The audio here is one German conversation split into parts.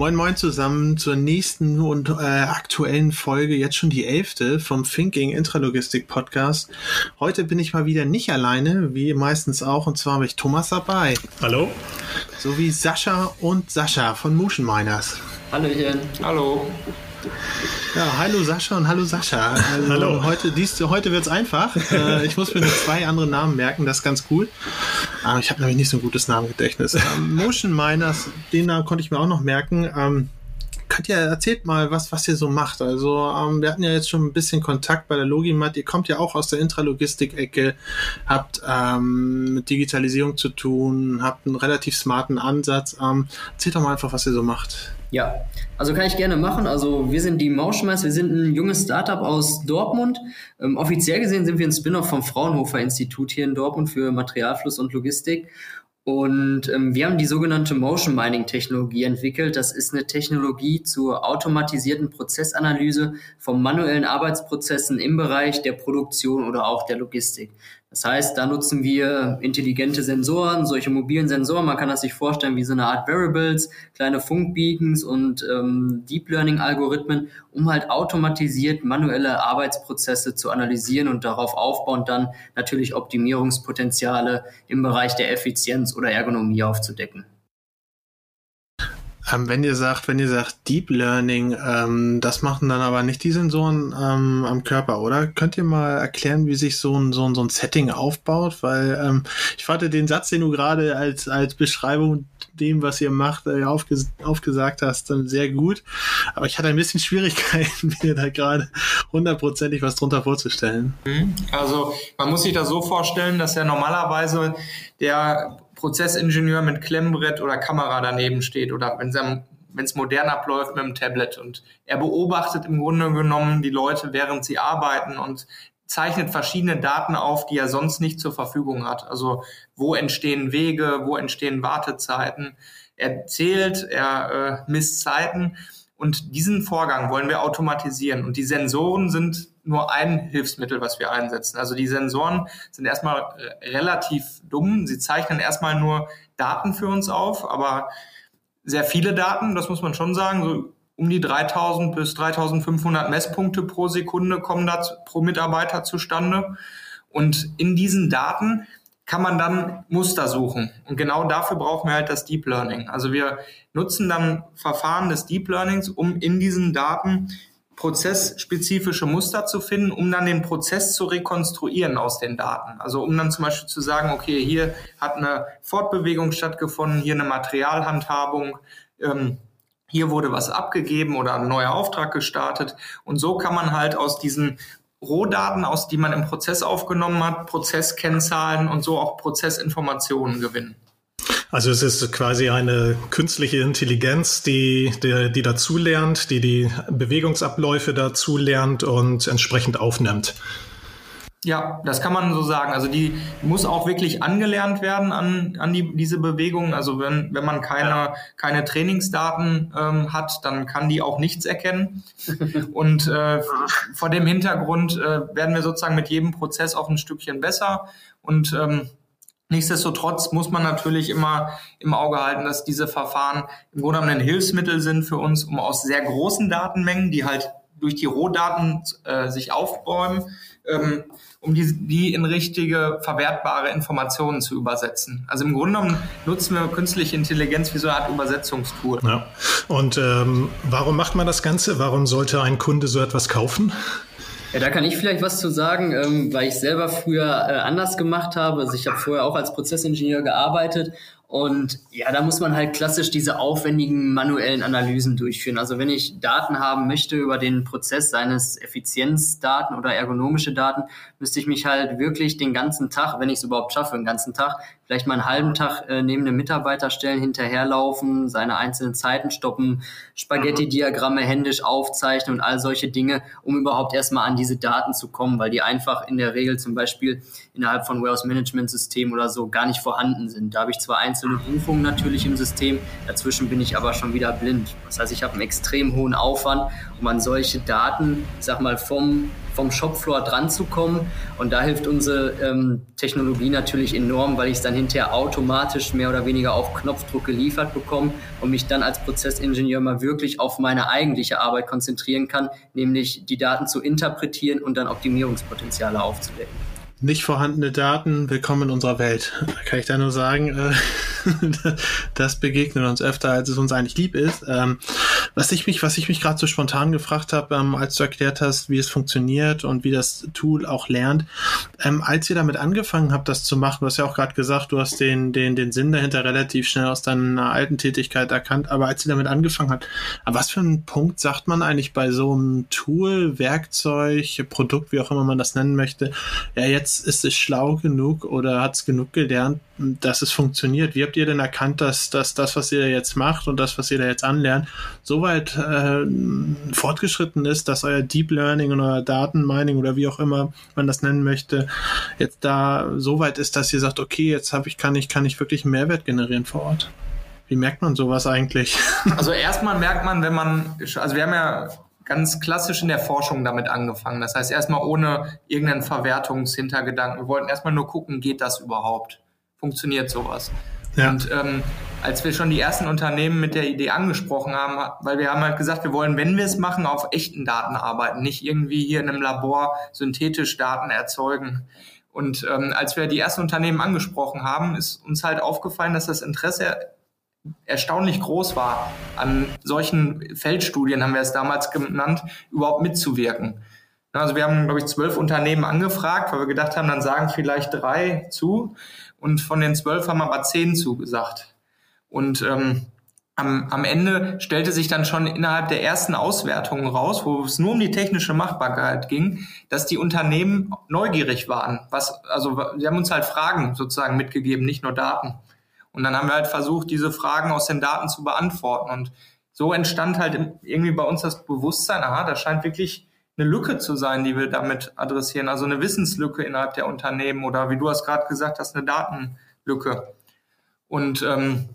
Moin Moin zusammen zur nächsten und äh, aktuellen Folge, jetzt schon die elfte vom Thinking Intralogistik Podcast. Heute bin ich mal wieder nicht alleine, wie meistens auch, und zwar habe ich Thomas dabei. Hallo. Sowie Sascha und Sascha von Motion Miners. Hallöchen. Hallo. Ja, hallo Sascha und hallo Sascha. Also hallo. Heute, dies, heute wird's einfach. Äh, ich muss mir nur zwei andere Namen merken, das ist ganz cool. Aber ich habe nämlich nicht so ein gutes Namengedächtnis. Ähm, Motion Miners, den Namen konnte ich mir auch noch merken. Ähm, könnt ihr erzählt mal, was, was ihr so macht. Also, ähm, wir hatten ja jetzt schon ein bisschen Kontakt bei der Logimat. Ihr kommt ja auch aus der Intralogistik-Ecke, habt ähm, mit Digitalisierung zu tun, habt einen relativ smarten Ansatz. Ähm, erzählt doch mal einfach, was ihr so macht. Ja, also kann ich gerne machen. Also wir sind die Mauschmeiß, wir sind ein junges Startup aus Dortmund. Ähm, offiziell gesehen sind wir ein Spin-off vom Fraunhofer Institut hier in Dortmund für Materialfluss und Logistik. Und ähm, wir haben die sogenannte Motion Mining Technologie entwickelt. Das ist eine Technologie zur automatisierten Prozessanalyse von manuellen Arbeitsprozessen im Bereich der Produktion oder auch der Logistik. Das heißt, da nutzen wir intelligente Sensoren, solche mobilen Sensoren. Man kann das sich vorstellen wie so eine Art Variables, kleine Funkbeacons und ähm, Deep Learning Algorithmen, um halt automatisiert manuelle Arbeitsprozesse zu analysieren und darauf aufbauend dann natürlich Optimierungspotenziale im Bereich der Effizienz oder Ergonomie aufzudecken. Ähm, wenn ihr sagt, wenn ihr sagt Deep Learning, ähm, das machen dann aber nicht die Sensoren ähm, am Körper, oder? Könnt ihr mal erklären, wie sich so ein, so ein, so ein Setting aufbaut? Weil ähm, ich fand den Satz, den du gerade als, als Beschreibung dem, was ihr macht, äh, aufges aufgesagt hast, dann sehr gut. Aber ich hatte ein bisschen Schwierigkeiten, mir da gerade hundertprozentig was drunter vorzustellen. Mhm. Also man muss sich das so vorstellen, dass ja normalerweise der Prozessingenieur mit Klemmbrett oder Kamera daneben steht oder wenn es modern abläuft mit dem Tablet und er beobachtet im Grunde genommen die Leute, während sie arbeiten und zeichnet verschiedene Daten auf, die er sonst nicht zur Verfügung hat. Also wo entstehen Wege, wo entstehen Wartezeiten. Er zählt, er äh, misst Zeiten und diesen Vorgang wollen wir automatisieren. Und die Sensoren sind nur ein Hilfsmittel, was wir einsetzen. Also die Sensoren sind erstmal äh, relativ dumm. Sie zeichnen erstmal nur Daten für uns auf, aber sehr viele Daten, das muss man schon sagen. So um die 3000 bis 3500 Messpunkte pro Sekunde kommen da pro Mitarbeiter zustande. Und in diesen Daten kann man dann Muster suchen. Und genau dafür brauchen wir halt das Deep Learning. Also wir nutzen dann Verfahren des Deep Learnings, um in diesen Daten prozessspezifische Muster zu finden, um dann den Prozess zu rekonstruieren aus den Daten. Also um dann zum Beispiel zu sagen, okay, hier hat eine Fortbewegung stattgefunden, hier eine Materialhandhabung, ähm, hier wurde was abgegeben oder ein neuer Auftrag gestartet. Und so kann man halt aus diesen Rohdaten, aus die man im Prozess aufgenommen hat, Prozesskennzahlen und so auch Prozessinformationen gewinnen. Also es ist quasi eine künstliche Intelligenz, die, die, die dazulernt, die die Bewegungsabläufe dazulernt und entsprechend aufnimmt. Ja, das kann man so sagen. Also die muss auch wirklich angelernt werden an, an die, diese Bewegung. Also wenn, wenn man keine, keine Trainingsdaten ähm, hat, dann kann die auch nichts erkennen. Und äh, vor dem Hintergrund äh, werden wir sozusagen mit jedem Prozess auch ein Stückchen besser. Und ähm, Nichtsdestotrotz muss man natürlich immer im Auge halten, dass diese Verfahren im Grunde genommen ein Hilfsmittel sind für uns, um aus sehr großen Datenmengen, die halt durch die Rohdaten äh, sich aufbäumen, ähm, um die, die in richtige, verwertbare Informationen zu übersetzen. Also im Grunde genommen nutzen wir künstliche Intelligenz wie so eine Art Übersetzungstool. Ja. Und ähm, warum macht man das Ganze? Warum sollte ein Kunde so etwas kaufen? Ja, da kann ich vielleicht was zu sagen, ähm, weil ich selber früher äh, anders gemacht habe. Also ich habe vorher auch als Prozessingenieur gearbeitet und ja, da muss man halt klassisch diese aufwendigen manuellen Analysen durchführen. Also wenn ich Daten haben möchte über den Prozess seines Effizienzdaten oder ergonomische Daten, müsste ich mich halt wirklich den ganzen Tag, wenn ich es überhaupt schaffe, den ganzen Tag, vielleicht mal einen halben Tag äh, neben einem Mitarbeiter stellen, hinterherlaufen, seine einzelnen Zeiten stoppen, Spaghetti-Diagramme händisch aufzeichnen und all solche Dinge, um überhaupt erstmal an diese Daten zu kommen, weil die einfach in der Regel zum Beispiel innerhalb von Warehouse Management Systemen oder so gar nicht vorhanden sind. Da habe ich zwar ein einzelne Buchungen natürlich im System. Dazwischen bin ich aber schon wieder blind. Das heißt, ich habe einen extrem hohen Aufwand, um an solche Daten, sag mal, vom vom Shopfloor dran zu kommen. Und da hilft unsere ähm, Technologie natürlich enorm, weil ich es dann hinterher automatisch mehr oder weniger auf Knopfdruck geliefert bekomme und mich dann als Prozessingenieur mal wirklich auf meine eigentliche Arbeit konzentrieren kann, nämlich die Daten zu interpretieren und dann Optimierungspotenziale aufzudecken nicht vorhandene Daten, willkommen in unserer Welt. Kann ich da nur sagen, äh, das begegnet uns öfter, als es uns eigentlich lieb ist. Ähm, was ich mich, was ich mich gerade so spontan gefragt habe, ähm, als du erklärt hast, wie es funktioniert und wie das Tool auch lernt, ähm, als ihr damit angefangen habt, das zu machen, du hast ja auch gerade gesagt, du hast den, den, den Sinn dahinter relativ schnell aus deiner alten Tätigkeit erkannt, aber als ihr damit angefangen habt, was für einen Punkt sagt man eigentlich bei so einem Tool, Werkzeug, Produkt, wie auch immer man das nennen möchte, ja, jetzt jetzt ist es schlau genug oder hat es genug gelernt, dass es funktioniert. Wie habt ihr denn erkannt, dass, dass das, was ihr jetzt macht und das, was ihr da jetzt anlernt, so weit äh, fortgeschritten ist, dass euer Deep Learning und euer Datenmining oder wie auch immer man das nennen möchte, jetzt da so weit ist, dass ihr sagt, okay, jetzt habe ich, kann ich, kann ich wirklich einen Mehrwert generieren vor Ort? Wie merkt man sowas eigentlich? Also erstmal merkt man, wenn man, also wir haben ja ganz klassisch in der Forschung damit angefangen. Das heißt, erstmal ohne irgendeinen Verwertungshintergedanken. Wir wollten erstmal nur gucken, geht das überhaupt? Funktioniert sowas? Ja. Und ähm, als wir schon die ersten Unternehmen mit der Idee angesprochen haben, weil wir haben halt gesagt, wir wollen, wenn wir es machen, auf echten Daten arbeiten, nicht irgendwie hier in einem Labor synthetisch Daten erzeugen. Und ähm, als wir die ersten Unternehmen angesprochen haben, ist uns halt aufgefallen, dass das Interesse erstaunlich groß war, an solchen Feldstudien, haben wir es damals genannt, überhaupt mitzuwirken. Also wir haben, glaube ich, zwölf Unternehmen angefragt, weil wir gedacht haben, dann sagen vielleicht drei zu. Und von den zwölf haben aber zehn zugesagt. Und ähm, am, am Ende stellte sich dann schon innerhalb der ersten Auswertungen raus, wo es nur um die technische Machbarkeit ging, dass die Unternehmen neugierig waren. Was, also sie haben uns halt Fragen sozusagen mitgegeben, nicht nur Daten. Und dann haben wir halt versucht, diese Fragen aus den Daten zu beantworten. Und so entstand halt irgendwie bei uns das Bewusstsein, aha, da scheint wirklich eine Lücke zu sein, die wir damit adressieren. Also eine Wissenslücke innerhalb der Unternehmen oder wie du hast gerade gesagt hast, eine Datenlücke. Und ähm,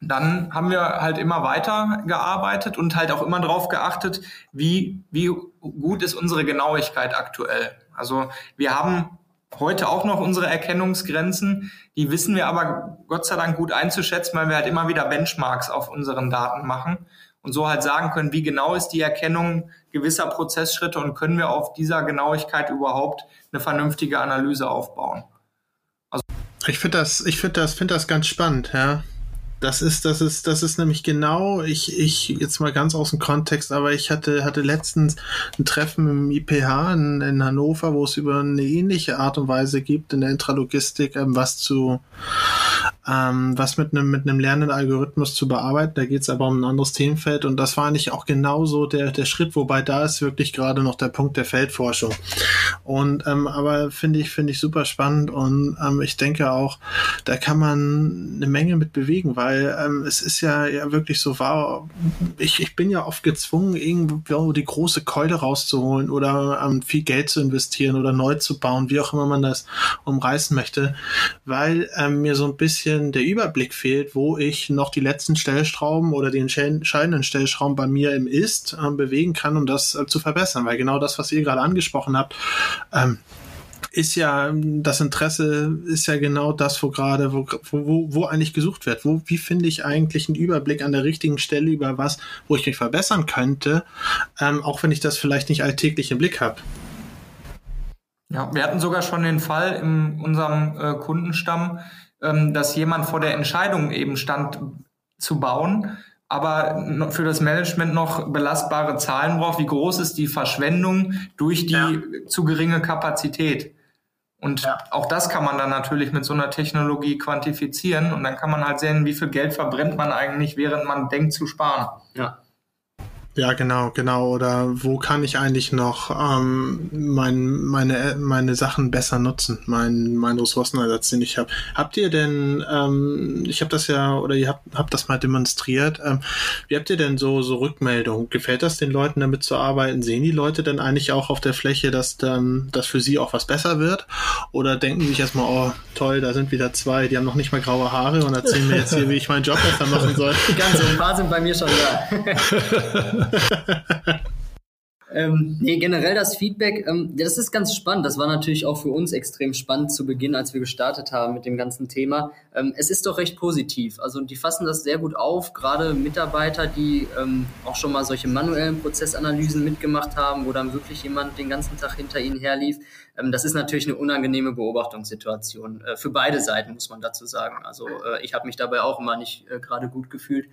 dann haben wir halt immer weiter gearbeitet und halt auch immer darauf geachtet, wie, wie gut ist unsere Genauigkeit aktuell. Also wir haben heute auch noch unsere Erkennungsgrenzen. Die wissen wir aber Gott sei Dank gut einzuschätzen, weil wir halt immer wieder Benchmarks auf unseren Daten machen und so halt sagen können, wie genau ist die Erkennung gewisser Prozessschritte und können wir auf dieser Genauigkeit überhaupt eine vernünftige Analyse aufbauen. Also ich finde das, ich finde das, finde das ganz spannend, ja. Das ist, das ist, das ist nämlich genau, ich, ich, jetzt mal ganz aus dem Kontext, aber ich hatte, hatte letztens ein Treffen im IPH in, in Hannover, wo es über eine ähnliche Art und Weise gibt, in der Intralogistik, ähm, was zu, ähm, was mit einem, mit einem lernenden Algorithmus zu bearbeiten. Da geht es aber um ein anderes Themenfeld und das war eigentlich auch genauso der, der Schritt, wobei da ist wirklich gerade noch der Punkt der Feldforschung. Und, ähm, aber finde ich, finde ich super spannend und ähm, ich denke auch, da kann man eine Menge mit bewegen, weil ähm, es ist ja, ja wirklich so wahr. Ich, ich bin ja oft gezwungen, irgendwo die große Keule rauszuholen oder ähm, viel Geld zu investieren oder neu zu bauen, wie auch immer man das umreißen möchte, weil ähm, mir so ein bisschen der Überblick fehlt, wo ich noch die letzten Stellschrauben oder die entscheidenden Stellschrauben bei mir im Ist ähm, bewegen kann, um das äh, zu verbessern. Weil genau das, was ihr gerade angesprochen habt, ähm, ist ja, das Interesse ist ja genau das, wo gerade, wo, wo, wo eigentlich gesucht wird. Wo, wie finde ich eigentlich einen Überblick an der richtigen Stelle über was, wo ich mich verbessern könnte, ähm, auch wenn ich das vielleicht nicht alltäglich im Blick habe. Ja, wir hatten sogar schon den Fall in unserem äh, Kundenstamm, ähm, dass jemand vor der Entscheidung eben stand, zu bauen, aber für das Management noch belastbare Zahlen braucht. Wie groß ist die Verschwendung durch die ja. zu geringe Kapazität? Und ja. auch das kann man dann natürlich mit so einer Technologie quantifizieren und dann kann man halt sehen, wie viel Geld verbrennt man eigentlich, während man denkt zu sparen. Ja. Ja, genau, genau. Oder wo kann ich eigentlich noch ähm, mein, meine, meine Sachen besser nutzen, mein, mein Ressourcenersatz, den ich habe. Habt ihr denn, ähm, ich habe das ja, oder ihr habt, habt das mal demonstriert, ähm, wie habt ihr denn so, so Rückmeldung? Gefällt das den Leuten damit zu arbeiten? Sehen die Leute denn eigentlich auch auf der Fläche, dass dann, dass für sie auch was besser wird? Oder denken die sich erstmal, oh, toll, da sind wieder zwei, die haben noch nicht mal graue Haare und erzählen mir jetzt hier, wie ich meinen Job besser machen soll. Ganz so, ein paar sind bei mir schon da. Ähm, nee, generell das Feedback, ähm, das ist ganz spannend. Das war natürlich auch für uns extrem spannend zu Beginn, als wir gestartet haben mit dem ganzen Thema. Ähm, es ist doch recht positiv. Also die fassen das sehr gut auf, gerade Mitarbeiter, die ähm, auch schon mal solche manuellen Prozessanalysen mitgemacht haben, wo dann wirklich jemand den ganzen Tag hinter ihnen herlief. Ähm, das ist natürlich eine unangenehme Beobachtungssituation. Äh, für beide Seiten muss man dazu sagen. Also äh, ich habe mich dabei auch immer nicht äh, gerade gut gefühlt.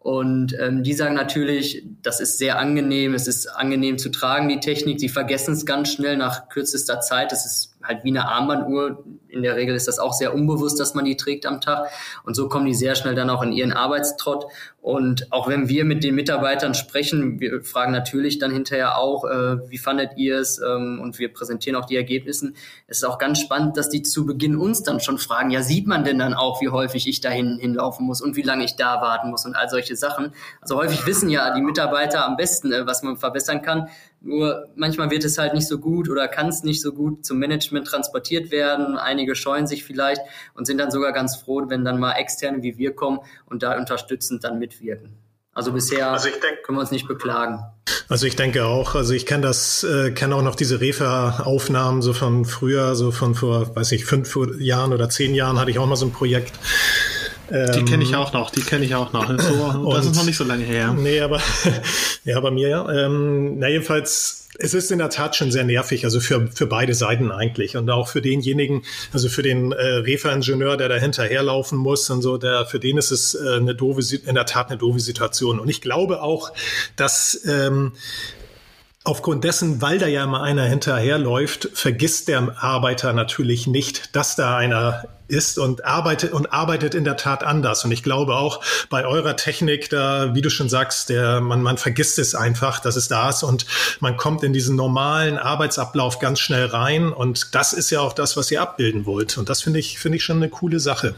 Und ähm, die sagen natürlich, das ist sehr angenehm, es ist angenehm zu tragen, die Technik. Sie vergessen es ganz schnell nach kürzester Zeit. Das ist halt wie eine Armbanduhr. In der Regel ist das auch sehr unbewusst, dass man die trägt am Tag. Und so kommen die sehr schnell dann auch in ihren Arbeitstrott. Und auch wenn wir mit den Mitarbeitern sprechen, wir fragen natürlich dann hinterher auch, äh, wie fandet ihr es? Ähm, und wir präsentieren auch die Ergebnisse. Es ist auch ganz spannend, dass die zu Beginn uns dann schon fragen, ja, sieht man denn dann auch, wie häufig ich dahin hinlaufen muss und wie lange ich da warten muss und all solche Sachen. Also häufig wissen ja die Mitarbeiter am besten, äh, was man verbessern kann. Nur manchmal wird es halt nicht so gut oder kann es nicht so gut zum Management transportiert werden. Einige scheuen sich vielleicht und sind dann sogar ganz froh, wenn dann mal Externe wie wir kommen und da unterstützend dann mitwirken. Also bisher also denk, können wir uns nicht beklagen. Also ich denke auch, also ich kenne das, äh, kenne auch noch diese Refa-Aufnahmen so von früher, so von vor, weiß ich, fünf Jahren oder zehn Jahren hatte ich auch mal so ein Projekt die kenne ich ähm, auch noch, die kenne ich auch noch. So, das ist noch nicht so lange her. Nee, aber ja, bei mir ja. Ähm, na jedenfalls, es ist in der Tat schon sehr nervig, also für, für beide Seiten eigentlich. Und auch für denjenigen, also für den äh, Refa-Ingenieur, der da hinterherlaufen muss und so, der, für den ist es äh, eine doofe, in der Tat eine doofe Situation. Und ich glaube auch, dass ähm, Aufgrund dessen, weil da ja immer einer hinterherläuft, vergisst der Arbeiter natürlich nicht, dass da einer ist und arbeitet und arbeitet in der Tat anders. Und ich glaube auch bei eurer Technik, da, wie du schon sagst, der, man, man vergisst es einfach, dass es da ist und man kommt in diesen normalen Arbeitsablauf ganz schnell rein. Und das ist ja auch das, was ihr abbilden wollt. Und das finde ich, finde ich schon eine coole Sache.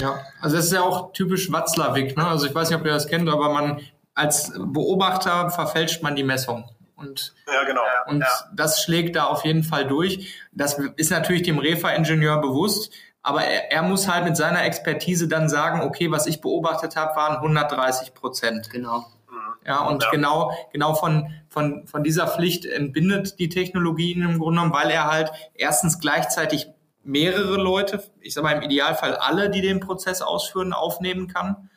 Ja, also das ist ja auch typisch Watzlawick. Ne? Also ich weiß nicht, ob ihr das kennt, aber man als Beobachter verfälscht man die Messung. Und, ja, genau. und ja. das schlägt da auf jeden Fall durch. Das ist natürlich dem Refa-Ingenieur bewusst, aber er, er, muss halt mit seiner Expertise dann sagen, okay, was ich beobachtet habe, waren 130 Prozent. Genau. Mhm. Ja, und ja. genau, genau von, von, von dieser Pflicht entbindet die Technologie im Grunde genommen, weil er halt erstens gleichzeitig mehrere Leute, ich sag mal im Idealfall alle, die den Prozess ausführen, aufnehmen kann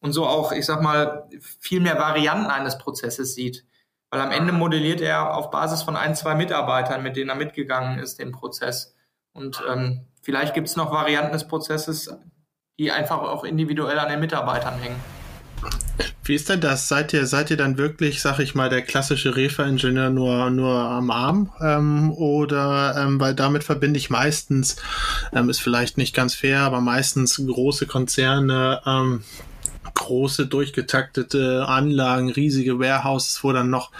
und so auch, ich sag mal, viel mehr Varianten eines Prozesses sieht. Weil am Ende modelliert er auf Basis von ein, zwei Mitarbeitern, mit denen er mitgegangen ist, den Prozess. Und ähm, vielleicht gibt es noch Varianten des Prozesses, die einfach auch individuell an den Mitarbeitern hängen. Wie ist denn das? Seid ihr, seid ihr dann wirklich, sag ich mal, der klassische Refa-Ingenieur nur, nur am Arm? Ähm, oder, ähm, weil damit verbinde ich meistens, ähm, ist vielleicht nicht ganz fair, aber meistens große Konzerne, ähm, große, durchgetaktete Anlagen, riesige Warehouses, wo dann noch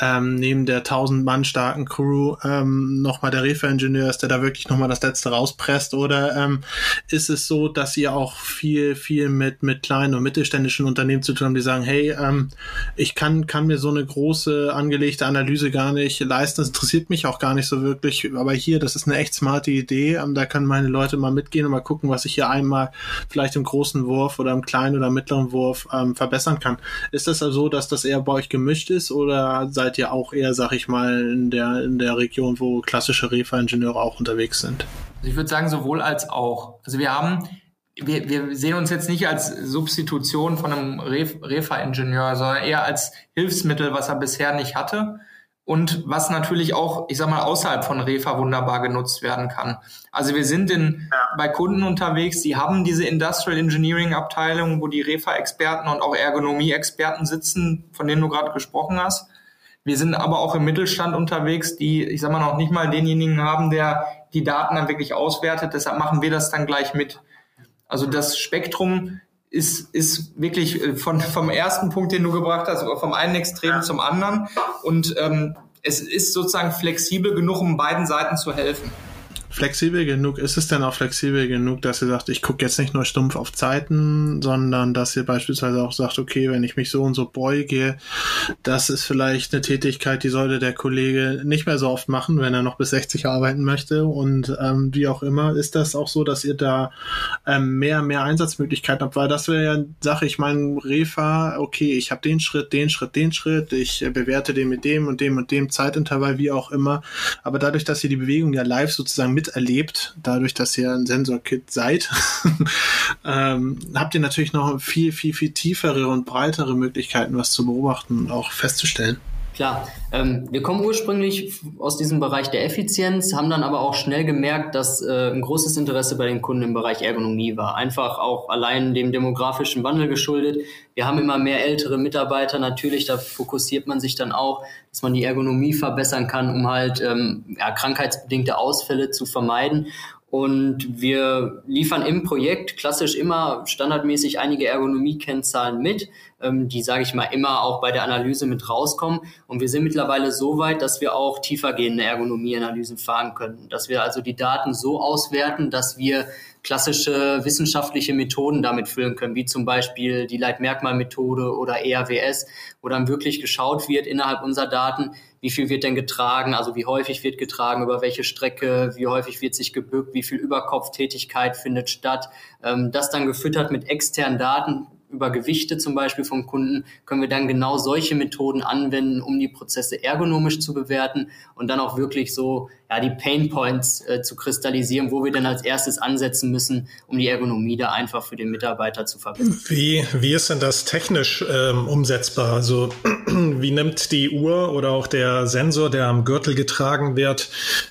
ähm, neben der 1000 Mann starken Crew ähm, nochmal der Refa-Ingenieur ist, der da wirklich nochmal das Letzte rauspresst? Oder ähm, ist es so, dass ihr auch viel, viel mit, mit kleinen und mittelständischen Unternehmen zu tun habt, die sagen, hey, ähm, ich kann, kann mir so eine große angelegte Analyse gar nicht leisten, das interessiert mich auch gar nicht so wirklich, aber hier, das ist eine echt smarte Idee, ähm, da können meine Leute mal mitgehen und mal gucken, was ich hier einmal vielleicht im großen Wurf oder im kleinen oder mittleren Wurf ähm, verbessern kann. Ist das also so, dass das eher bei euch gemischt ist oder seid ihr auch eher, sag ich mal, in der, in der Region, wo klassische Refa-Ingenieure auch unterwegs sind? Also ich würde sagen, sowohl als auch. Also wir haben, wir, wir sehen uns jetzt nicht als Substitution von einem Refa-Ingenieur, sondern eher als Hilfsmittel, was er bisher nicht hatte und was natürlich auch, ich sag mal, außerhalb von Refa wunderbar genutzt werden kann. Also wir sind in, ja. bei Kunden unterwegs, die haben diese Industrial Engineering Abteilung, wo die Refa-Experten und auch Ergonomie-Experten sitzen, von denen du gerade gesprochen hast. Wir sind aber auch im Mittelstand unterwegs, die, ich sag mal, noch nicht mal denjenigen haben, der die Daten dann wirklich auswertet. Deshalb machen wir das dann gleich mit. Also das Spektrum ist, ist wirklich äh, von, vom ersten Punkt, den du gebracht hast, vom einen Extrem zum anderen. Und ähm, es ist sozusagen flexibel genug, um beiden Seiten zu helfen. Flexibel genug? Ist es denn auch flexibel genug, dass ihr sagt, ich gucke jetzt nicht nur stumpf auf Zeiten, sondern dass ihr beispielsweise auch sagt, okay, wenn ich mich so und so beuge, das ist vielleicht eine Tätigkeit, die sollte der Kollege nicht mehr so oft machen, wenn er noch bis 60 arbeiten möchte und ähm, wie auch immer. Ist das auch so, dass ihr da ähm, mehr, mehr Einsatzmöglichkeiten habt? Weil das wäre ja Sache, ich meine, Refa, okay, ich habe den Schritt, den Schritt, den Schritt, ich äh, bewerte den mit dem und dem und dem Zeitintervall, wie auch immer. Aber dadurch, dass ihr die Bewegung ja live sozusagen miterlebt, dadurch, dass ihr ein Sensor-Kit seid, ähm, habt ihr natürlich noch viel, viel, viel tiefere und breitere Möglichkeiten, was zu beobachten und auch festzustellen. Klar, ähm, wir kommen ursprünglich aus diesem Bereich der Effizienz, haben dann aber auch schnell gemerkt, dass äh, ein großes Interesse bei den Kunden im Bereich Ergonomie war. Einfach auch allein dem demografischen Wandel geschuldet. Wir haben immer mehr ältere Mitarbeiter natürlich, da fokussiert man sich dann auch, dass man die Ergonomie verbessern kann, um halt ähm, ja, krankheitsbedingte Ausfälle zu vermeiden. Und wir liefern im Projekt klassisch immer standardmäßig einige Ergonomie-Kennzahlen mit, ähm, die, sage ich mal, immer auch bei der Analyse mit rauskommen. Und wir sind mittlerweile so weit, dass wir auch tiefergehende Ergonomie-Analysen fahren können. Dass wir also die Daten so auswerten, dass wir klassische wissenschaftliche Methoden damit füllen können, wie zum Beispiel die Leitmerkmalmethode oder ERWS, wo dann wirklich geschaut wird innerhalb unserer Daten, wie viel wird denn getragen, also wie häufig wird getragen, über welche Strecke, wie häufig wird sich gebückt, wie viel Überkopftätigkeit findet statt. Ähm, das dann gefüttert mit externen Daten, über Gewichte zum Beispiel vom Kunden, können wir dann genau solche Methoden anwenden, um die Prozesse ergonomisch zu bewerten und dann auch wirklich so ja, die Pain Points äh, zu kristallisieren, wo wir dann als erstes ansetzen müssen, um die Ergonomie da einfach für den Mitarbeiter zu verbessern. Wie, wie ist denn das technisch ähm, umsetzbar? Also wie nimmt die Uhr oder auch der Sensor, der am Gürtel getragen wird,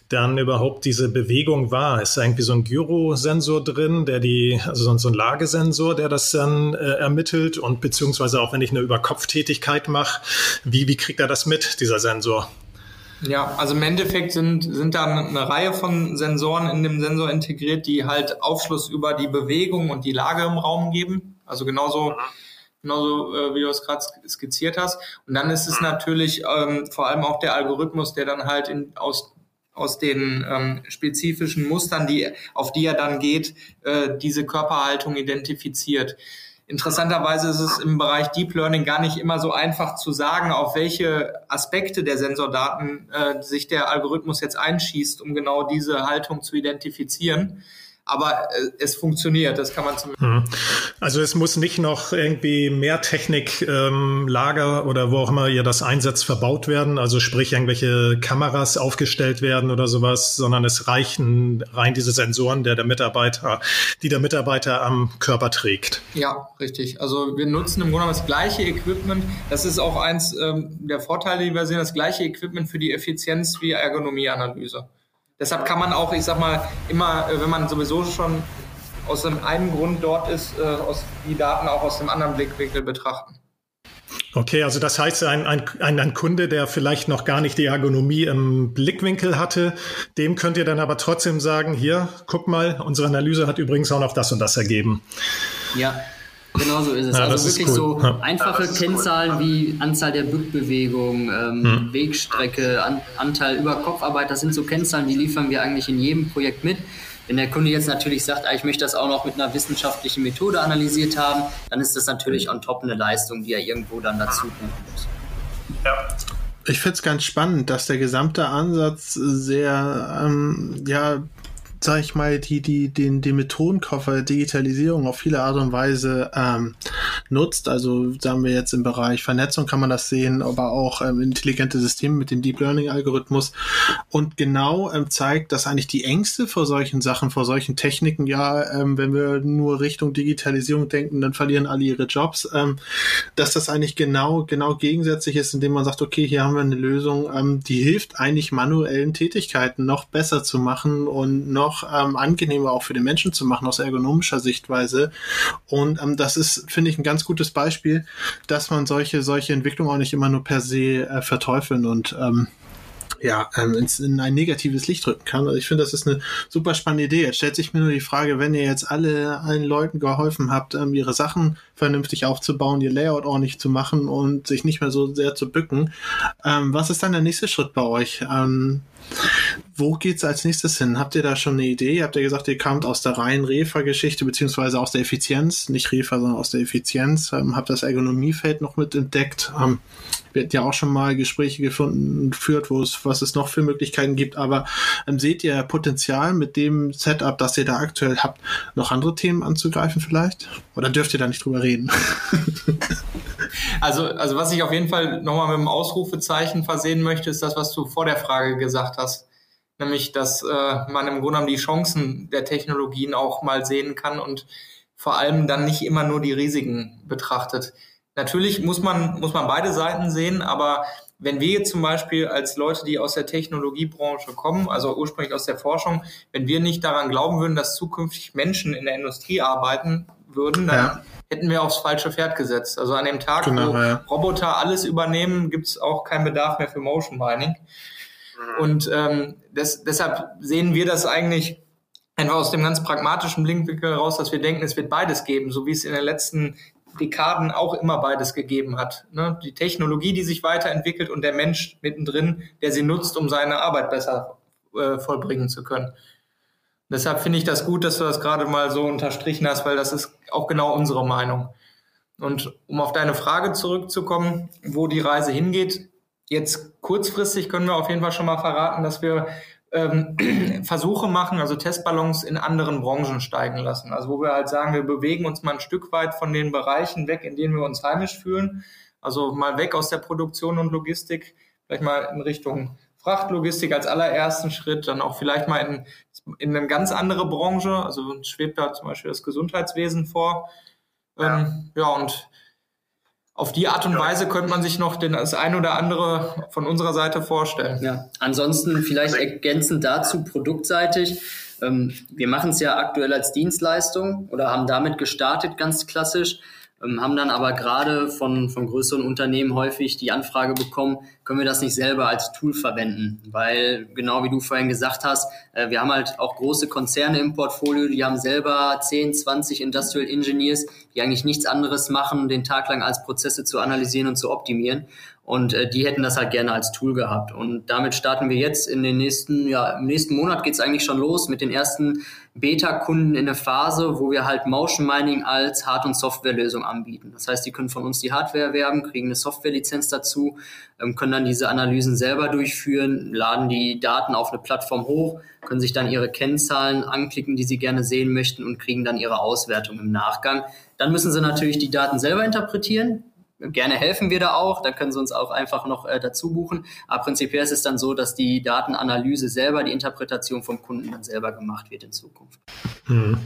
dann überhaupt diese Bewegung wahr? Ist da irgendwie so ein Gyrosensor drin, der die, also so ein Lagesensor, der das dann äh, ermittelt und beziehungsweise auch wenn ich eine Überkopftätigkeit mache, wie, wie kriegt er das mit, dieser Sensor? Ja, also im Endeffekt sind, sind da eine Reihe von Sensoren in dem Sensor integriert, die halt Aufschluss über die Bewegung und die Lage im Raum geben. Also genauso, genauso äh, wie du es gerade skizziert hast. Und dann ist es natürlich ähm, vor allem auch der Algorithmus, der dann halt in, aus aus den ähm, spezifischen Mustern, die auf die er dann geht, äh, diese Körperhaltung identifiziert. Interessanterweise ist es im Bereich Deep Learning gar nicht immer so einfach zu sagen, auf welche Aspekte der Sensordaten äh, sich der Algorithmus jetzt einschießt, um genau diese Haltung zu identifizieren aber äh, es funktioniert, das kann man zumindest. Hm. Also es muss nicht noch irgendwie mehr Technik, ähm, Lager oder wo auch immer ihr das einsetzt, verbaut werden, also sprich irgendwelche Kameras aufgestellt werden oder sowas, sondern es reichen rein diese Sensoren, der der Mitarbeiter, die der Mitarbeiter am Körper trägt. Ja, richtig. Also wir nutzen im Grunde das gleiche Equipment. Das ist auch eins ähm, der Vorteile, die wir sehen, das gleiche Equipment für die Effizienz wie Ergonomieanalyse. Deshalb kann man auch, ich sag mal, immer, äh, wenn man sowieso schon aus dem einen Grund dort ist, äh, aus die Daten auch aus dem anderen Blickwinkel betrachten. Okay, also das heißt, ein, ein, ein, Kunde, der vielleicht noch gar nicht die Ergonomie im Blickwinkel hatte, dem könnt ihr dann aber trotzdem sagen, hier, guck mal, unsere Analyse hat übrigens auch noch das und das ergeben. Ja, Genau so ist es. Ja, also wirklich cool. so ja. einfache ja, Kennzahlen cool. wie Anzahl der Bückbewegungen, ähm, hm. Wegstrecke, An Anteil über Kopfarbeit, das sind so Kennzahlen, die liefern wir eigentlich in jedem Projekt mit. Wenn der Kunde jetzt natürlich sagt, ah, ich möchte das auch noch mit einer wissenschaftlichen Methode analysiert haben, dann ist das natürlich on top eine Leistung, die er irgendwo dann dazu buchen muss. Ja. Ich finde es ganz spannend, dass der gesamte Ansatz sehr ähm, ja, sag ich mal, die, die, den, den Methodenkoffer Digitalisierung auf viele Art und Weise ähm, nutzt. Also sagen wir jetzt im Bereich Vernetzung kann man das sehen, aber auch ähm, intelligente Systeme mit dem Deep Learning Algorithmus und genau ähm, zeigt, dass eigentlich die Ängste vor solchen Sachen, vor solchen Techniken, ja, ähm, wenn wir nur Richtung Digitalisierung denken, dann verlieren alle ihre Jobs, ähm, dass das eigentlich genau, genau gegensätzlich ist, indem man sagt, okay, hier haben wir eine Lösung, ähm, die hilft eigentlich manuellen Tätigkeiten noch besser zu machen und noch noch ähm, angenehmer auch für den Menschen zu machen aus ergonomischer Sichtweise. Und ähm, das ist, finde ich, ein ganz gutes Beispiel, dass man solche, solche Entwicklungen auch nicht immer nur per se äh, verteufeln und ähm, ja, ähm, ins, in ein negatives Licht drücken kann. Also ich finde, das ist eine super spannende Idee. Jetzt stellt sich mir nur die Frage, wenn ihr jetzt alle allen Leuten geholfen habt, ähm, ihre Sachen vernünftig aufzubauen, ihr Layout ordentlich zu machen und sich nicht mehr so sehr zu bücken, ähm, was ist dann der nächste Schritt bei euch? Ähm, wo geht's als nächstes hin? Habt ihr da schon eine Idee? Habt ihr gesagt, ihr kamt aus der reinen Refa-Geschichte, beziehungsweise aus der Effizienz, nicht Refa, sondern aus der Effizienz, ähm, habt das Ergonomiefeld noch mit entdeckt. Ähm, wir hatten ja auch schon mal Gespräche gefunden, geführt, wo es, was es noch für Möglichkeiten gibt, aber ähm, seht ihr Potenzial mit dem Setup, das ihr da aktuell habt, noch andere Themen anzugreifen vielleicht? Oder dürft ihr da nicht drüber reden? Also, also was ich auf jeden Fall nochmal mit dem Ausrufezeichen versehen möchte, ist das, was du vor der Frage gesagt hast. Nämlich, dass äh, man im Grunde genommen die Chancen der Technologien auch mal sehen kann und vor allem dann nicht immer nur die Risiken betrachtet. Natürlich muss man, muss man beide Seiten sehen, aber wenn wir jetzt zum Beispiel als Leute, die aus der Technologiebranche kommen, also ursprünglich aus der Forschung, wenn wir nicht daran glauben würden, dass zukünftig Menschen in der Industrie arbeiten würden, dann ja. hätten wir aufs falsche Pferd gesetzt. Also an dem Tag, genau, wo ja. Roboter alles übernehmen, gibt es auch keinen Bedarf mehr für Motion Mining. Mhm. Und ähm, das, deshalb sehen wir das eigentlich einfach aus dem ganz pragmatischen Blickwinkel heraus, dass wir denken, es wird beides geben, so wie es in den letzten Dekaden auch immer beides gegeben hat. Ne? Die Technologie, die sich weiterentwickelt und der Mensch mittendrin, der sie nutzt, um seine Arbeit besser äh, vollbringen zu können. Deshalb finde ich das gut, dass du das gerade mal so unterstrichen hast, weil das ist auch genau unsere Meinung. Und um auf deine Frage zurückzukommen, wo die Reise hingeht, jetzt kurzfristig können wir auf jeden Fall schon mal verraten, dass wir ähm, Versuche machen, also Testballons in anderen Branchen steigen lassen. Also wo wir halt sagen, wir bewegen uns mal ein Stück weit von den Bereichen weg, in denen wir uns heimisch fühlen. Also mal weg aus der Produktion und Logistik, vielleicht mal in Richtung Frachtlogistik als allerersten Schritt, dann auch vielleicht mal in, in eine ganz andere Branche. Also schwebt da zum Beispiel das Gesundheitswesen vor. Ja, ähm, ja und auf die Art und Weise könnte man sich noch den, das ein oder andere von unserer Seite vorstellen. Ja, ansonsten vielleicht ergänzend dazu produktseitig. Ähm, wir machen es ja aktuell als Dienstleistung oder haben damit gestartet, ganz klassisch ähm, haben dann aber gerade von, von größeren Unternehmen häufig die Anfrage bekommen, können wir das nicht selber als Tool verwenden? Weil, genau wie du vorhin gesagt hast, äh, wir haben halt auch große Konzerne im Portfolio, die haben selber 10, 20 Industrial Engineers, die eigentlich nichts anderes machen, den Tag lang als Prozesse zu analysieren und zu optimieren. Und äh, die hätten das halt gerne als Tool gehabt. Und damit starten wir jetzt in den nächsten, ja, im nächsten Monat geht's eigentlich schon los mit den ersten Beta-Kunden in der Phase, wo wir halt Motion Mining als Hard- und Softwarelösung anbieten. Das heißt, die können von uns die Hardware erwerben, kriegen eine Softwarelizenz dazu, ähm, können dann diese Analysen selber durchführen, laden die Daten auf eine Plattform hoch, können sich dann ihre Kennzahlen anklicken, die sie gerne sehen möchten und kriegen dann ihre Auswertung im Nachgang. Dann müssen sie natürlich die Daten selber interpretieren gerne helfen wir da auch, da können Sie uns auch einfach noch äh, dazu buchen. Aber prinzipiell ist es dann so, dass die Datenanalyse selber, die Interpretation vom Kunden dann selber gemacht wird in Zukunft. Mhm.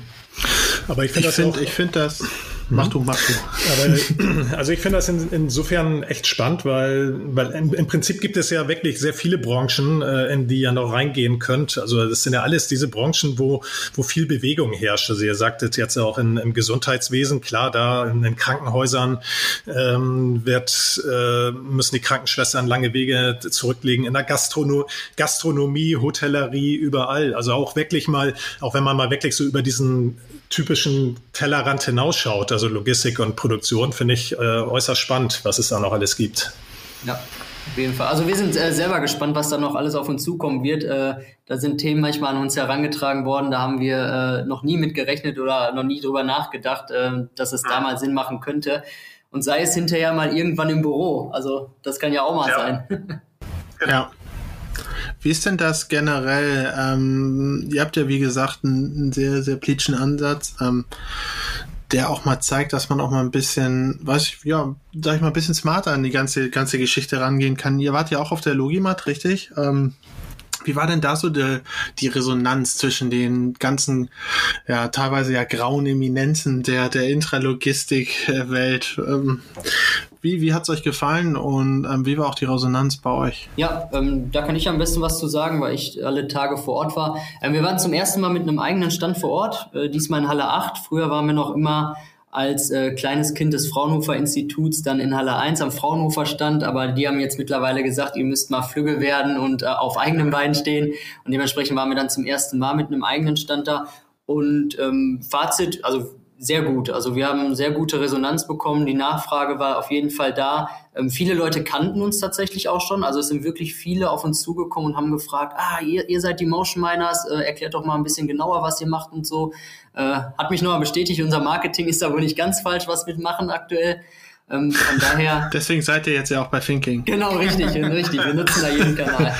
Aber ich finde das, find, ich finde das, mach du, mach du. Aber, also ich finde das in, insofern echt spannend, weil, weil im, im, Prinzip gibt es ja wirklich sehr viele Branchen, äh, in die ihr noch reingehen könnt. Also das sind ja alles diese Branchen, wo, wo viel Bewegung herrscht. Also ihr sagtet jetzt auch in, im Gesundheitswesen, klar, da in den Krankenhäusern ähm, wird, äh, müssen die Krankenschwestern lange Wege zurücklegen. In der Gastrono Gastronomie, Hotellerie, überall. Also auch wirklich mal, auch wenn man mal wirklich so über diesen typischen Tellerrand hinausschaut, also Logistik und Produktion, finde ich äh, äußerst spannend, was es da noch alles gibt. Ja, auf jeden Fall. Also wir sind äh, selber gespannt, was da noch alles auf uns zukommen wird. Äh, da sind Themen manchmal an uns herangetragen worden, da haben wir äh, noch nie mit gerechnet oder noch nie drüber nachgedacht, äh, dass es da mal Sinn machen könnte. Und sei es hinterher mal irgendwann im Büro. Also das kann ja auch mal ja. sein. ja. Wie ist denn das generell? Ähm, ihr habt ja, wie gesagt, einen, einen sehr, sehr plitschen Ansatz, ähm, der auch mal zeigt, dass man auch mal ein bisschen, weiß ich, ja, sag ich mal, ein bisschen smarter an die ganze, ganze Geschichte rangehen kann. Ihr wart ja auch auf der Logimat, richtig? Ähm, wie war denn da so die, die Resonanz zwischen den ganzen, ja, teilweise ja grauen Eminenzen der, der Intralogistik-Welt? Ähm, wie, wie hat es euch gefallen und ähm, wie war auch die Resonanz bei euch? Ja, ähm, da kann ich am besten was zu sagen, weil ich alle Tage vor Ort war. Ähm, wir waren zum ersten Mal mit einem eigenen Stand vor Ort, äh, diesmal in Halle 8. Früher waren wir noch immer als äh, kleines Kind des Fraunhofer Instituts dann in Halle 1 am Fraunhofer stand, aber die haben jetzt mittlerweile gesagt, ihr müsst mal Flügge werden und äh, auf eigenen Beinen stehen und dementsprechend waren wir dann zum ersten Mal mit einem eigenen Stand da und ähm, Fazit, also sehr gut. Also wir haben sehr gute Resonanz bekommen. Die Nachfrage war auf jeden Fall da. Ähm, viele Leute kannten uns tatsächlich auch schon. Also es sind wirklich viele auf uns zugekommen und haben gefragt, ah, ihr, ihr seid die Motion Miners, äh, erklärt doch mal ein bisschen genauer, was ihr macht und so. Äh, hat mich nochmal bestätigt, unser Marketing ist da wohl nicht ganz falsch, was wir machen aktuell. Ähm, von daher. Deswegen seid ihr jetzt ja auch bei Thinking. Genau, richtig, richtig. Wir nutzen da jeden Kanal.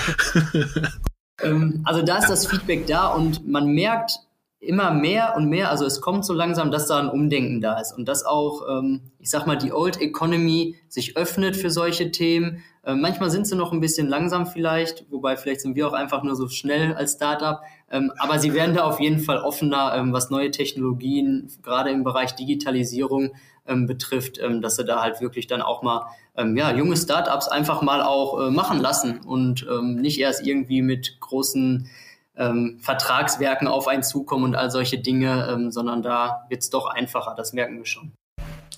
ähm, also da ist das Feedback da und man merkt, immer mehr und mehr, also es kommt so langsam, dass da ein Umdenken da ist und dass auch, ähm, ich sag mal, die Old Economy sich öffnet für solche Themen. Äh, manchmal sind sie noch ein bisschen langsam vielleicht, wobei vielleicht sind wir auch einfach nur so schnell als Startup, ähm, aber sie werden da auf jeden Fall offener, ähm, was neue Technologien, gerade im Bereich Digitalisierung ähm, betrifft, ähm, dass sie da halt wirklich dann auch mal ähm, ja, junge Startups einfach mal auch äh, machen lassen und ähm, nicht erst irgendwie mit großen ähm, Vertragswerken auf einen zukommen und all solche Dinge, ähm, sondern da wird es doch einfacher, das merken wir schon.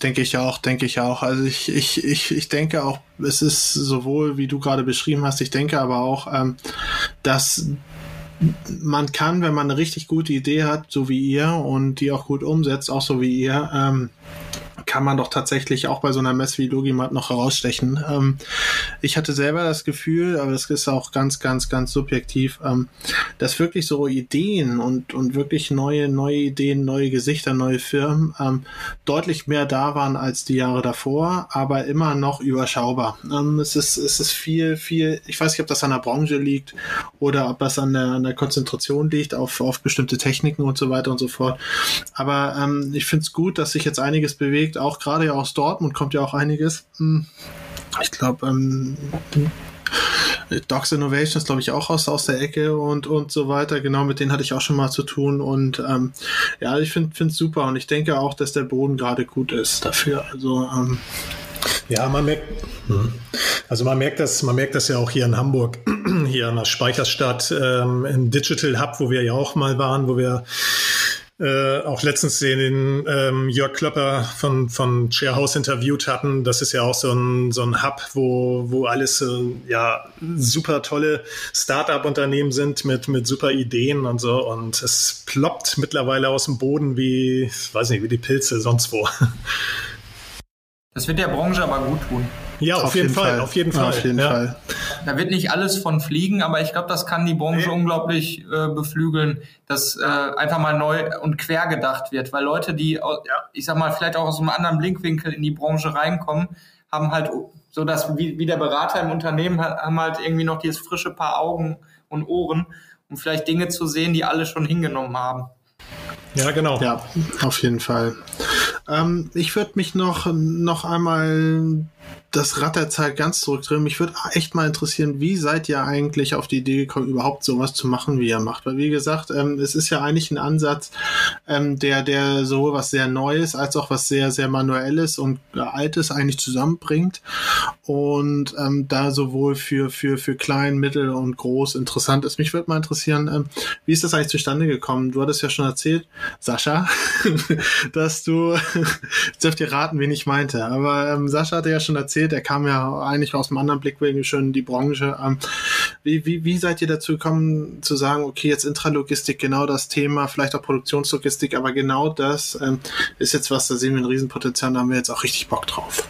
Denke ich auch, denke ich auch. Also ich, ich, ich, ich denke auch, es ist sowohl, wie du gerade beschrieben hast, ich denke aber auch, ähm, dass man kann, wenn man eine richtig gute Idee hat, so wie ihr, und die auch gut umsetzt, auch so wie ihr, ähm, kann man doch tatsächlich auch bei so einer Messe wie Logimat noch herausstechen. Ähm, ich hatte selber das Gefühl, aber das ist auch ganz, ganz, ganz subjektiv, ähm, dass wirklich so Ideen und, und wirklich neue, neue Ideen, neue Gesichter, neue Firmen ähm, deutlich mehr da waren als die Jahre davor, aber immer noch überschaubar. Ähm, es, ist, es ist viel, viel, ich weiß nicht, ob das an der Branche liegt oder ob das an der, an der Konzentration liegt auf, auf bestimmte Techniken und so weiter und so fort. Aber ähm, ich finde es gut, dass sich jetzt einiges bewegt, auch gerade ja aus Dortmund kommt ja auch einiges. Hm. Ich glaube, ähm, Docs Innovation ist, glaube ich, auch aus, aus der Ecke und, und so weiter. Genau, mit denen hatte ich auch schon mal zu tun. Und ähm, ja, ich finde es super und ich denke auch, dass der Boden gerade gut ist dafür. Also ähm, ja, man merkt, hm. also man merkt das, man merkt das ja auch hier in Hamburg, hier an der Speicherstadt, ähm, im Digital Hub, wo wir ja auch mal waren, wo wir äh, auch letztens den ähm, Jörg Klöpper von, von Sharehouse interviewt hatten. Das ist ja auch so ein, so ein Hub, wo, wo alles äh, ja super tolle Start-up-Unternehmen sind mit, mit super Ideen und so. Und es ploppt mittlerweile aus dem Boden wie, weiß nicht, wie die Pilze sonst wo. Das wird der Branche aber gut tun. Ja, auf, auf jeden, jeden Fall, Fall, auf jeden Fall. Auf jeden ja. Fall. Da wird nicht alles von fliegen, aber ich glaube, das kann die Branche nee. unglaublich äh, beflügeln, dass äh, einfach mal neu und quer gedacht wird, weil Leute, die, ja. ich sag mal, vielleicht auch aus einem anderen Blinkwinkel in die Branche reinkommen, haben halt so dass wie, wie der Berater im Unternehmen haben halt irgendwie noch dieses frische Paar Augen und Ohren, um vielleicht Dinge zu sehen, die alle schon hingenommen haben. Ja, genau. Ja, auf jeden Fall. Ähm, ich würde mich noch, noch einmal das Rad der Zeit ganz zurückdrehen. Mich würde echt mal interessieren, wie seid ihr eigentlich auf die Idee gekommen, überhaupt sowas zu machen, wie ihr macht? Weil wie gesagt, ähm, es ist ja eigentlich ein Ansatz, ähm, der, der sowohl was sehr Neues als auch was sehr, sehr Manuelles und Altes eigentlich zusammenbringt und ähm, da sowohl für, für, für klein, mittel und groß interessant ist. Mich würde mal interessieren, ähm, wie ist das eigentlich zustande gekommen? Du hattest ja schon erzählt, Sascha, dass du, jetzt dürft ihr raten, wen ich meinte, aber ähm, Sascha hatte ja schon erzählt, erzählt, er kam ja eigentlich aus einem anderen Blickwinkel schon in die Branche. Ähm, wie, wie, wie seid ihr dazu gekommen zu sagen, okay, jetzt Intralogistik, genau das Thema, vielleicht auch Produktionslogistik, aber genau das ähm, ist jetzt was, da sehen wir ein Riesenpotenzial, da haben wir jetzt auch richtig Bock drauf.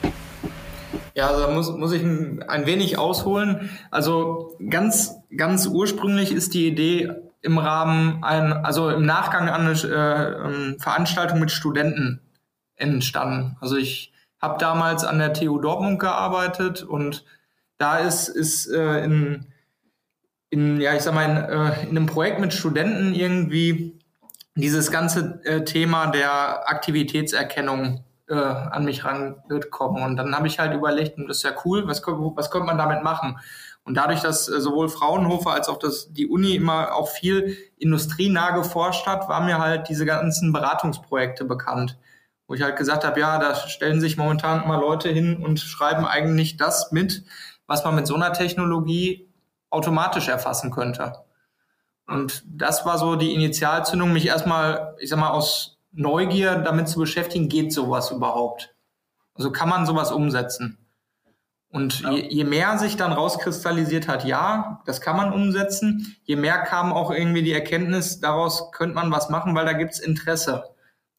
Ja, da muss, muss ich ein wenig ausholen. Also ganz, ganz ursprünglich ist die Idee im Rahmen ein, also im Nachgang an eine äh, ähm, Veranstaltung mit Studenten entstanden. Also ich habe damals an der TU Dortmund gearbeitet und da ist, ist äh, in, in, ja, ich sag mal, in, äh, in einem Projekt mit Studenten irgendwie dieses ganze äh, Thema der Aktivitätserkennung äh, an mich rangekommen. Und dann habe ich halt überlegt, das ist ja cool, was, was könnte man damit machen? Und dadurch, dass äh, sowohl Fraunhofer als auch das, die Uni immer auch viel industrienah geforscht hat, waren mir halt diese ganzen Beratungsprojekte bekannt wo ich halt gesagt habe, ja, da stellen sich momentan mal Leute hin und schreiben eigentlich das mit, was man mit so einer Technologie automatisch erfassen könnte. Und das war so die Initialzündung, mich erstmal, ich sag mal, aus Neugier damit zu beschäftigen, geht sowas überhaupt? Also kann man sowas umsetzen? Und ja. je, je, mehr sich dann rauskristallisiert hat, ja, das kann man umsetzen, je mehr kam auch irgendwie die Erkenntnis, daraus könnte man was machen, weil da gibt's Interesse.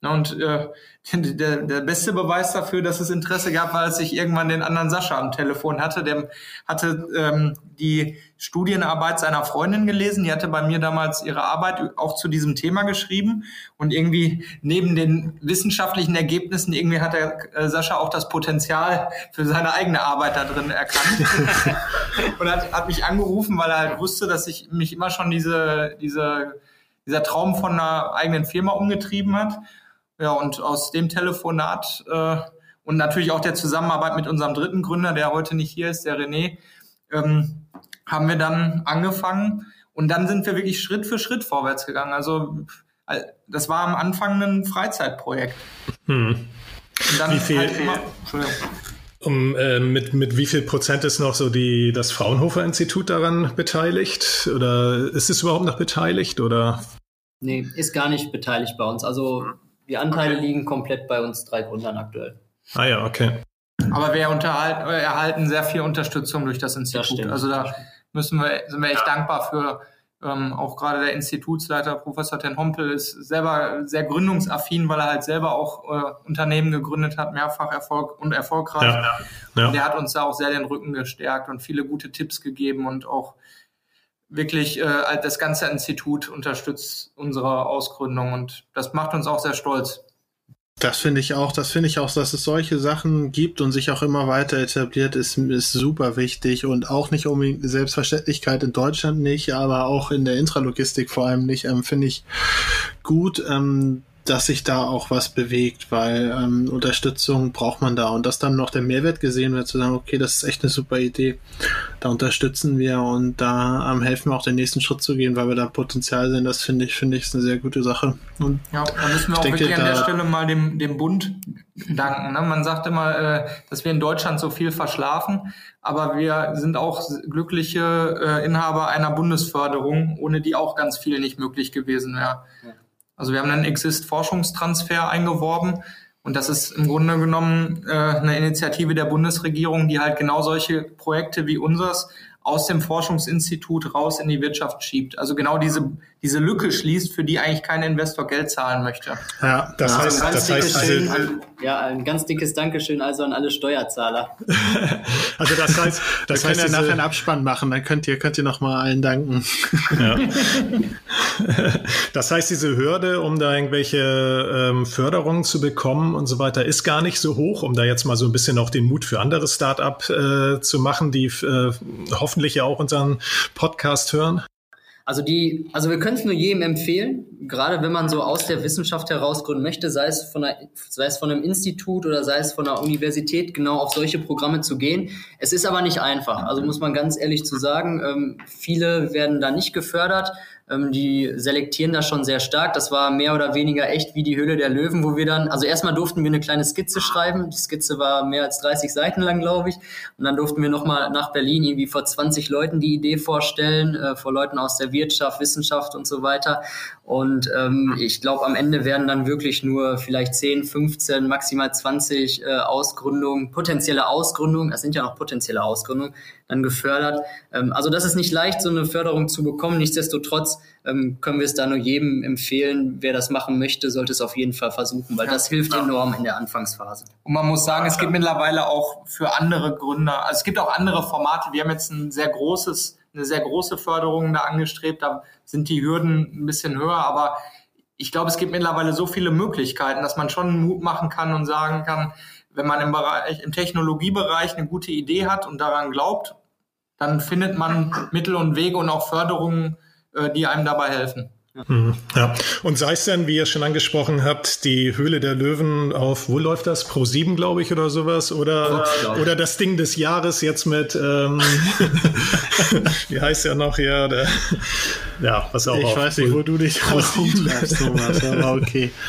Und äh, der, der beste Beweis dafür, dass es Interesse gab, war, als ich irgendwann den anderen Sascha am Telefon hatte. Der hatte ähm, die Studienarbeit seiner Freundin gelesen. Die hatte bei mir damals ihre Arbeit auch zu diesem Thema geschrieben. Und irgendwie neben den wissenschaftlichen Ergebnissen, irgendwie hat der äh, Sascha auch das Potenzial für seine eigene Arbeit da drin erkannt. und hat, hat mich angerufen, weil er halt wusste, dass ich mich immer schon diese, diese, dieser Traum von einer eigenen Firma umgetrieben hat. Ja, und aus dem Telefonat äh, und natürlich auch der Zusammenarbeit mit unserem dritten Gründer, der heute nicht hier ist, der René, ähm, haben wir dann angefangen und dann sind wir wirklich Schritt für Schritt vorwärts gegangen. Also äh, das war am Anfang ein Freizeitprojekt. Hm. Und dann wie viel, halt immer, um, äh, mit, mit wie viel Prozent ist noch so die, das Fraunhofer Institut daran beteiligt? Oder ist es überhaupt noch beteiligt? Oder? Nee, ist gar nicht beteiligt bei uns. Also die Anteile okay. liegen komplett bei uns drei Gründern aktuell. Ah ja, okay. Aber wir erhalten sehr viel Unterstützung durch das Institut. Das also da müssen wir, sind wir echt ja. dankbar für. Ähm, auch gerade der Institutsleiter Professor Ten Hompel ist selber sehr gründungsaffin, weil er halt selber auch äh, Unternehmen gegründet hat, mehrfach Erfolg und erfolgreich. Ja. Ja. Und der hat uns da auch sehr den Rücken gestärkt und viele gute Tipps gegeben und auch wirklich äh, das ganze Institut unterstützt unsere Ausgründung und das macht uns auch sehr stolz. Das finde ich auch, das finde ich auch, dass es solche Sachen gibt und sich auch immer weiter etabliert, ist, ist super wichtig und auch nicht unbedingt Selbstverständlichkeit in Deutschland nicht, aber auch in der Intralogistik vor allem nicht, ähm, finde ich gut. Ähm, dass sich da auch was bewegt, weil ähm, Unterstützung braucht man da und dass dann noch der Mehrwert gesehen wird, zu sagen, okay, das ist echt eine super Idee, da unterstützen wir und da ähm, helfen wir auch den nächsten Schritt zu gehen, weil wir da Potenzial sehen, das finde ich, finde ich, ist eine sehr gute Sache. Und ja, da müssen wir auch denke, wirklich an der Stelle mal dem, dem Bund danken. Ne? Man sagt immer, äh, dass wir in Deutschland so viel verschlafen, aber wir sind auch glückliche äh, Inhaber einer Bundesförderung, ohne die auch ganz viel nicht möglich gewesen wäre. Ja. Also wir haben einen Exist-Forschungstransfer eingeworben und das ist im Grunde genommen äh, eine Initiative der Bundesregierung, die halt genau solche Projekte wie unseres aus dem Forschungsinstitut raus in die Wirtschaft schiebt. Also genau diese, diese Lücke schließt, für die eigentlich kein Investor Geld zahlen möchte. Ja, das ja, heißt, das heißt also, an, ja, ein ganz dickes Dankeschön also an alle Steuerzahler. also das heißt, das Wir heißt, ja nachher einen Abspann machen, dann könnt ihr, könnt ihr noch mal allen danken. Ja. das heißt, diese Hürde, um da irgendwelche ähm, Förderungen zu bekommen und so weiter, ist gar nicht so hoch, um da jetzt mal so ein bisschen auch den Mut für andere Start-up äh, zu machen, die äh, hoffen, hoffentlich ja auch unseren Podcast hören? Also die, also wir können es nur jedem empfehlen, gerade wenn man so aus der Wissenschaft heraus gründen möchte, sei es von einer, sei es von einem Institut oder sei es von einer Universität, genau auf solche Programme zu gehen. Es ist aber nicht einfach. Also muss man ganz ehrlich zu sagen, ähm, viele werden da nicht gefördert. Ähm, die selektieren da schon sehr stark. Das war mehr oder weniger echt wie die Höhle der Löwen, wo wir dann, also erstmal durften wir eine kleine Skizze schreiben. Die Skizze war mehr als 30 Seiten lang, glaube ich. Und dann durften wir nochmal nach Berlin irgendwie vor 20 Leuten die Idee vorstellen, äh, vor Leuten aus der Wirtschaft, Wissenschaft und so weiter. Und ähm, ich glaube, am Ende werden dann wirklich nur vielleicht 10, 15, maximal 20 äh, Ausgründungen, potenzielle Ausgründungen, das sind ja noch potenzielle Ausgründungen, dann gefördert. Ähm, also das ist nicht leicht, so eine Förderung zu bekommen. Nichtsdestotrotz ähm, können wir es da nur jedem empfehlen, wer das machen möchte, sollte es auf jeden Fall versuchen, weil ja. das hilft enorm in der Anfangsphase. Und man muss sagen, es gibt mittlerweile auch für andere Gründer, also es gibt auch andere Formate. Wir haben jetzt ein sehr großes, eine sehr große Förderung da angestrebt. Da sind die Hürden ein bisschen höher, aber ich glaube, es gibt mittlerweile so viele Möglichkeiten, dass man schon Mut machen kann und sagen kann, wenn man im Bereich, im Technologiebereich eine gute Idee hat und daran glaubt, dann findet man Mittel und Wege und auch Förderungen, äh, die einem dabei helfen. Mhm. Ja, und sei es denn, wie ihr schon angesprochen habt, die Höhle der Löwen auf, wo läuft das? Pro 7, glaube ich, oder sowas? Oder, ja, oder das Ding des Jahres jetzt mit, ähm, wie heißt der noch hier? Der, ja, was auch Ich weiß nicht, wo du dich rausziehst, Thomas, aber okay.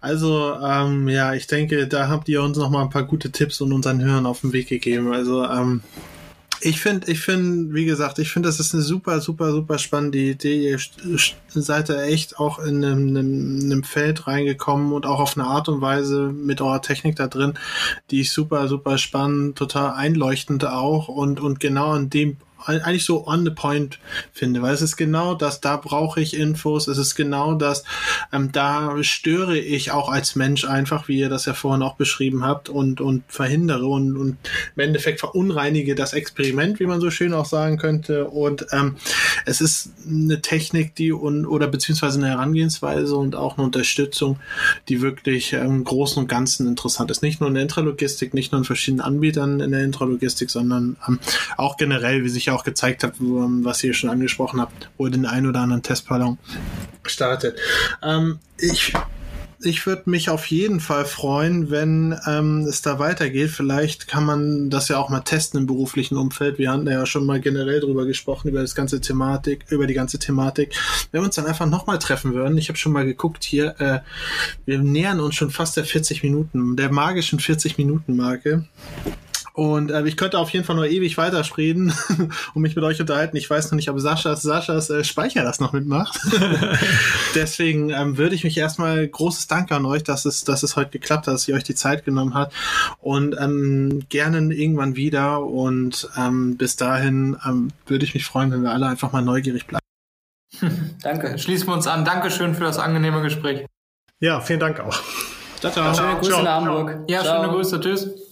Also, ähm, ja, ich denke, da habt ihr uns noch mal ein paar gute Tipps und unseren Hörern auf den Weg gegeben. Also, ähm, ich finde, ich finde, wie gesagt, ich finde, das ist eine super, super, super spannende Idee. Ihr seid da echt auch in einem, einem, einem Feld reingekommen und auch auf eine Art und Weise mit eurer Technik da drin, die ich super, super spannend, total einleuchtend auch und, und genau in dem eigentlich so on the point finde, weil es ist genau das, da brauche ich Infos, es ist genau das, ähm, da störe ich auch als Mensch einfach, wie ihr das ja vorhin auch beschrieben habt und, und verhindere und, und im Endeffekt verunreinige das Experiment, wie man so schön auch sagen könnte und ähm, es ist eine Technik, die und, oder beziehungsweise eine Herangehensweise und auch eine Unterstützung, die wirklich im ähm, Großen und Ganzen interessant ist. Nicht nur in der Intralogistik, nicht nur in verschiedenen Anbietern in der Intralogistik, sondern ähm, auch generell, wie sich ja auch gezeigt hat, was ihr schon angesprochen habt, wo ihr den einen oder anderen Testballon startet. Ähm, ich ich würde mich auf jeden Fall freuen, wenn ähm, es da weitergeht. Vielleicht kann man das ja auch mal testen im beruflichen Umfeld. Wir hatten ja schon mal generell drüber gesprochen, über das ganze Thematik, über die ganze Thematik. Wenn wir uns dann einfach nochmal treffen würden, ich habe schon mal geguckt hier, äh, wir nähern uns schon fast der 40 Minuten, der magischen 40 Minuten Marke. Und äh, ich könnte auf jeden Fall noch ewig weitersprechen und mich mit euch unterhalten. Ich weiß noch nicht, ob Saschas, Saschas äh, Speicher das noch mitmacht. Deswegen ähm, würde ich mich erstmal großes Dank an euch, dass es, dass es heute geklappt hat, dass ihr euch die Zeit genommen habt. Und ähm, gerne irgendwann wieder. Und ähm, bis dahin ähm, würde ich mich freuen, wenn wir alle einfach mal neugierig bleiben. Danke. Schließen wir uns an. Dankeschön für das angenehme Gespräch. Ja, vielen Dank auch. Ciao, ciao. Schöne Grüße ciao. in Hamburg. Ja, ciao. schöne Grüße. Tschüss.